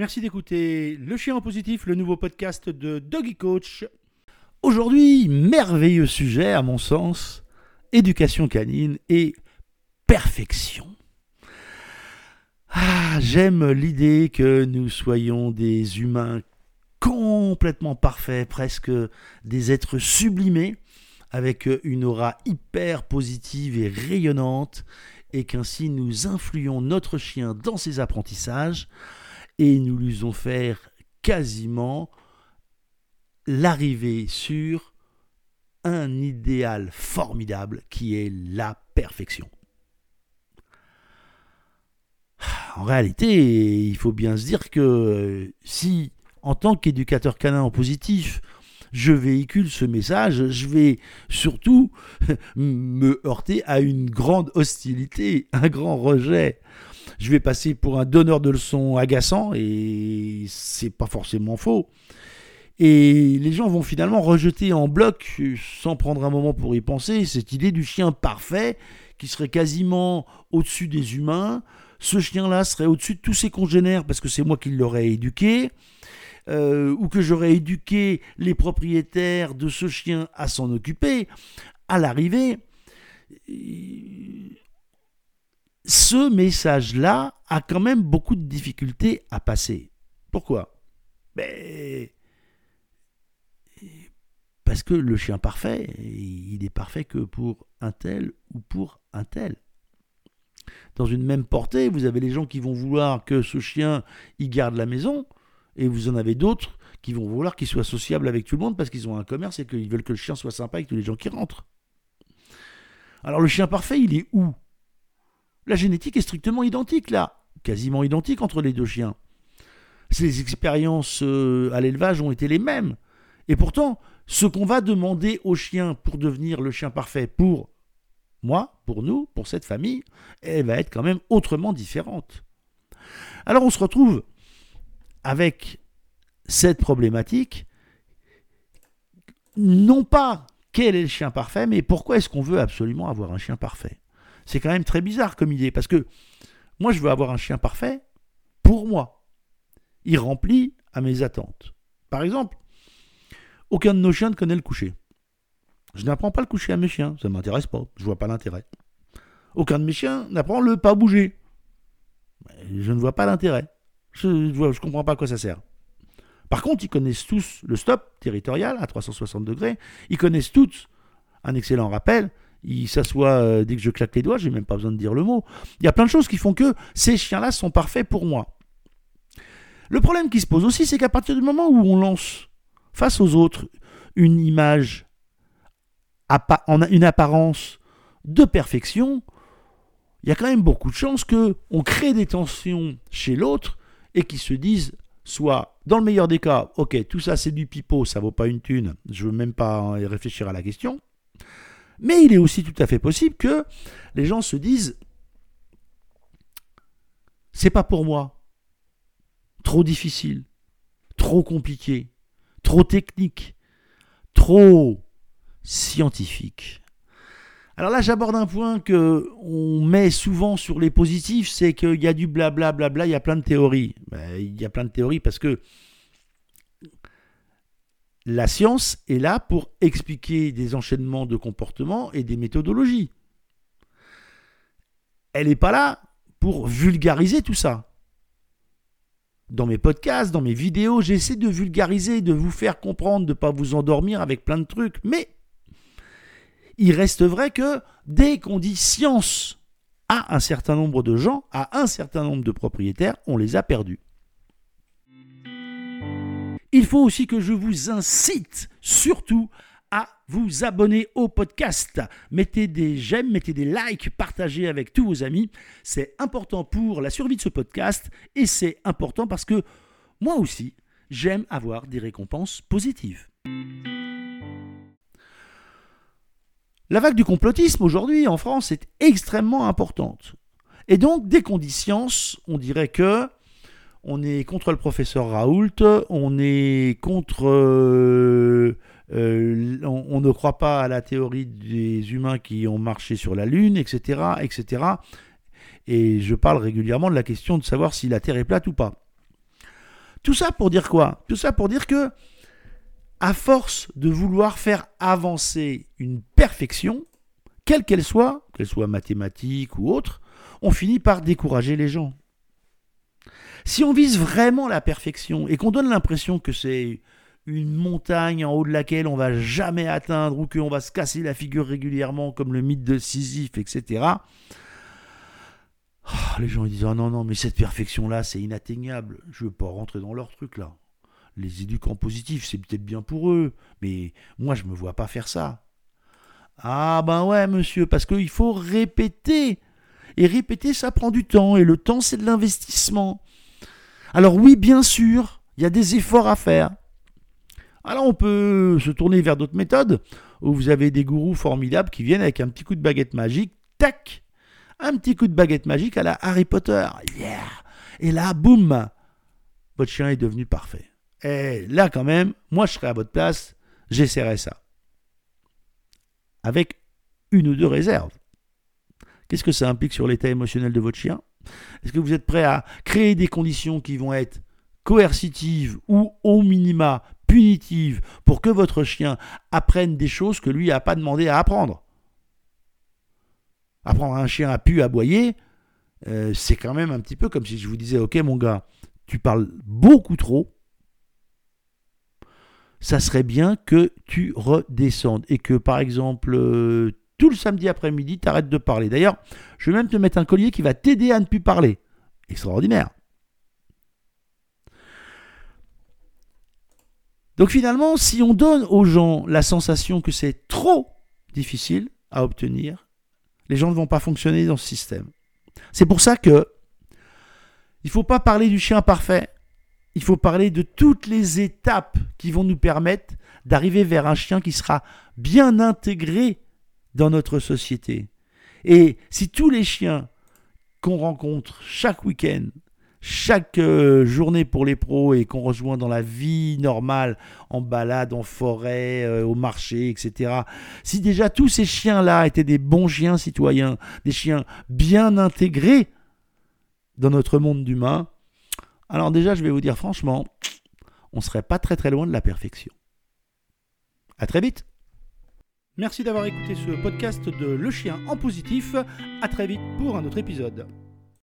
Merci d'écouter Le Chien en Positif, le nouveau podcast de Doggy Coach. Aujourd'hui, merveilleux sujet à mon sens, éducation canine et perfection. Ah, j'aime l'idée que nous soyons des humains complètement parfaits, presque des êtres sublimés, avec une aura hyper positive et rayonnante, et qu'ainsi nous influons notre chien dans ses apprentissages, et nous lui faisons faire quasiment l'arrivée sur un idéal formidable qui est la perfection. En réalité, il faut bien se dire que si, en tant qu'éducateur canin en positif, je véhicule ce message, je vais surtout me heurter à une grande hostilité, un grand rejet. Je vais passer pour un donneur de leçons agaçant et c'est pas forcément faux. Et les gens vont finalement rejeter en bloc, sans prendre un moment pour y penser, cette idée du chien parfait qui serait quasiment au-dessus des humains. Ce chien-là serait au-dessus de tous ses congénères parce que c'est moi qui l'aurais éduqué. Euh, ou que j'aurais éduqué les propriétaires de ce chien à s'en occuper, à l'arrivée, ce message-là a quand même beaucoup de difficultés à passer. Pourquoi? Ben, Parce que le chien parfait, il est parfait que pour un tel ou pour un tel. Dans une même portée, vous avez les gens qui vont vouloir que ce chien y garde la maison, et vous en avez d'autres qui vont vouloir qu'il soit sociable avec tout le monde parce qu'ils ont un commerce et qu'ils veulent que le chien soit sympa avec tous les gens qui rentrent. Alors le chien parfait, il est où? La génétique est strictement identique là, quasiment identique entre les deux chiens. Les expériences euh, à l'élevage ont été les mêmes. Et pourtant, ce qu'on va demander au chien pour devenir le chien parfait pour moi, pour nous, pour cette famille, elle va être quand même autrement différente. Alors on se retrouve avec cette problématique, non pas quel est le chien parfait, mais pourquoi est-ce qu'on veut absolument avoir un chien parfait? C'est quand même très bizarre comme idée, parce que moi je veux avoir un chien parfait pour moi. Il remplit à mes attentes. Par exemple, aucun de nos chiens ne connaît le coucher. Je n'apprends pas le coucher à mes chiens, ça ne m'intéresse pas, je vois pas l'intérêt. Aucun de mes chiens n'apprend le pas bouger. Je ne vois pas l'intérêt. Je ne comprends pas à quoi ça sert. Par contre, ils connaissent tous le stop territorial à 360 degrés. Ils connaissent tous un excellent rappel. Ils s'assoient euh, dès que je claque les doigts, j'ai même pas besoin de dire le mot. Il y a plein de choses qui font que ces chiens-là sont parfaits pour moi. Le problème qui se pose aussi, c'est qu'à partir du moment où on lance face aux autres une image, une apparence de perfection, il y a quand même beaucoup de chances qu'on crée des tensions chez l'autre et qui se disent soit dans le meilleur des cas, ok, tout ça c'est du pipeau, ça vaut pas une thune, je veux même pas réfléchir à la question. Mais il est aussi tout à fait possible que les gens se disent c'est pas pour moi. Trop difficile, trop compliqué, trop technique, trop scientifique. Alors là, j'aborde un point que on met souvent sur les positifs, c'est qu'il y a du blabla, il y a plein de théories. Ben, il y a plein de théories parce que la science est là pour expliquer des enchaînements de comportements et des méthodologies. Elle n'est pas là pour vulgariser tout ça. Dans mes podcasts, dans mes vidéos, j'essaie de vulgariser, de vous faire comprendre, de ne pas vous endormir avec plein de trucs, mais il reste vrai que dès qu'on dit science à un certain nombre de gens, à un certain nombre de propriétaires, on les a perdus. Il faut aussi que je vous incite surtout à vous abonner au podcast. Mettez des j'aime, mettez des likes, partagez avec tous vos amis. C'est important pour la survie de ce podcast et c'est important parce que moi aussi, j'aime avoir des récompenses positives. La vague du complotisme aujourd'hui en France est extrêmement importante. Et donc, dit science, on dirait que on est contre le professeur Raoult, on est contre. Euh, euh, on, ne croit pas à la théorie des humains qui ont marché sur la Lune, etc., etc. Et je parle régulièrement de la question de savoir si la Terre est plate ou pas. Tout ça pour dire quoi? Tout ça pour dire que, à force de vouloir faire avancer une perfection, quelle qu'elle soit, qu'elle soit mathématique ou autre, on finit par décourager les gens. Si on vise vraiment la perfection et qu'on donne l'impression que c'est une montagne en haut de laquelle on va jamais atteindre ou qu'on va se casser la figure régulièrement comme le mythe de Sisyphe, etc. Ah, les gens disent ah non non mais cette perfection là c'est inatteignable. Je veux pas rentrer dans leur truc là. Les éducants positifs c'est peut-être bien pour eux, mais moi je me vois pas faire ça. Ah ben ouais monsieur parce qu'il faut répéter et répéter ça prend du temps et le temps c'est de l'investissement. Alors oui bien sûr il y a des efforts à faire. Alors on peut se tourner vers d'autres méthodes où vous avez des gourous formidables qui viennent avec un petit coup de baguette magique, tac, un petit coup de baguette magique à la Harry Potter, yeah, et là, boum, votre chien est devenu parfait. Et là quand même, moi je serais à votre place, j'essaierais ça. Avec une ou deux réserves. Qu'est-ce que ça implique sur l'état émotionnel de votre chien? Est-ce que vous êtes prêt à créer des conditions qui vont être coercitives ou au minima punitive pour que votre chien apprenne des choses que lui n'a pas demandé à apprendre? Apprendre un chien à pu aboyer, euh, c'est quand même un petit peu comme si je vous disais, ok mon gars, tu parles beaucoup trop, ça serait bien que tu redescendes et que par exemple euh, tout le samedi après-midi, tu arrêtes de parler. D'ailleurs, je vais même te mettre un collier qui va t'aider à ne plus parler. Extraordinaire. Donc finalement, si on donne aux gens la sensation que c'est trop difficile à obtenir, les gens ne vont pas fonctionner dans ce système. C'est pour ça que il ne faut pas parler du chien parfait. Il faut parler de toutes les étapes qui vont nous permettre d'arriver vers un chien qui sera bien intégré dans notre société. Et si tous les chiens qu'on rencontre chaque week-end chaque euh, journée pour les pros et qu'on rejoint dans la vie normale, en balade, en forêt, euh, au marché, etc. Si déjà tous ces chiens-là étaient des bons chiens citoyens, des chiens bien intégrés dans notre monde d'humains, alors déjà je vais vous dire franchement, on serait pas très très loin de la perfection. À très vite Merci d'avoir écouté ce podcast de Le Chien en positif. À très vite pour un autre épisode.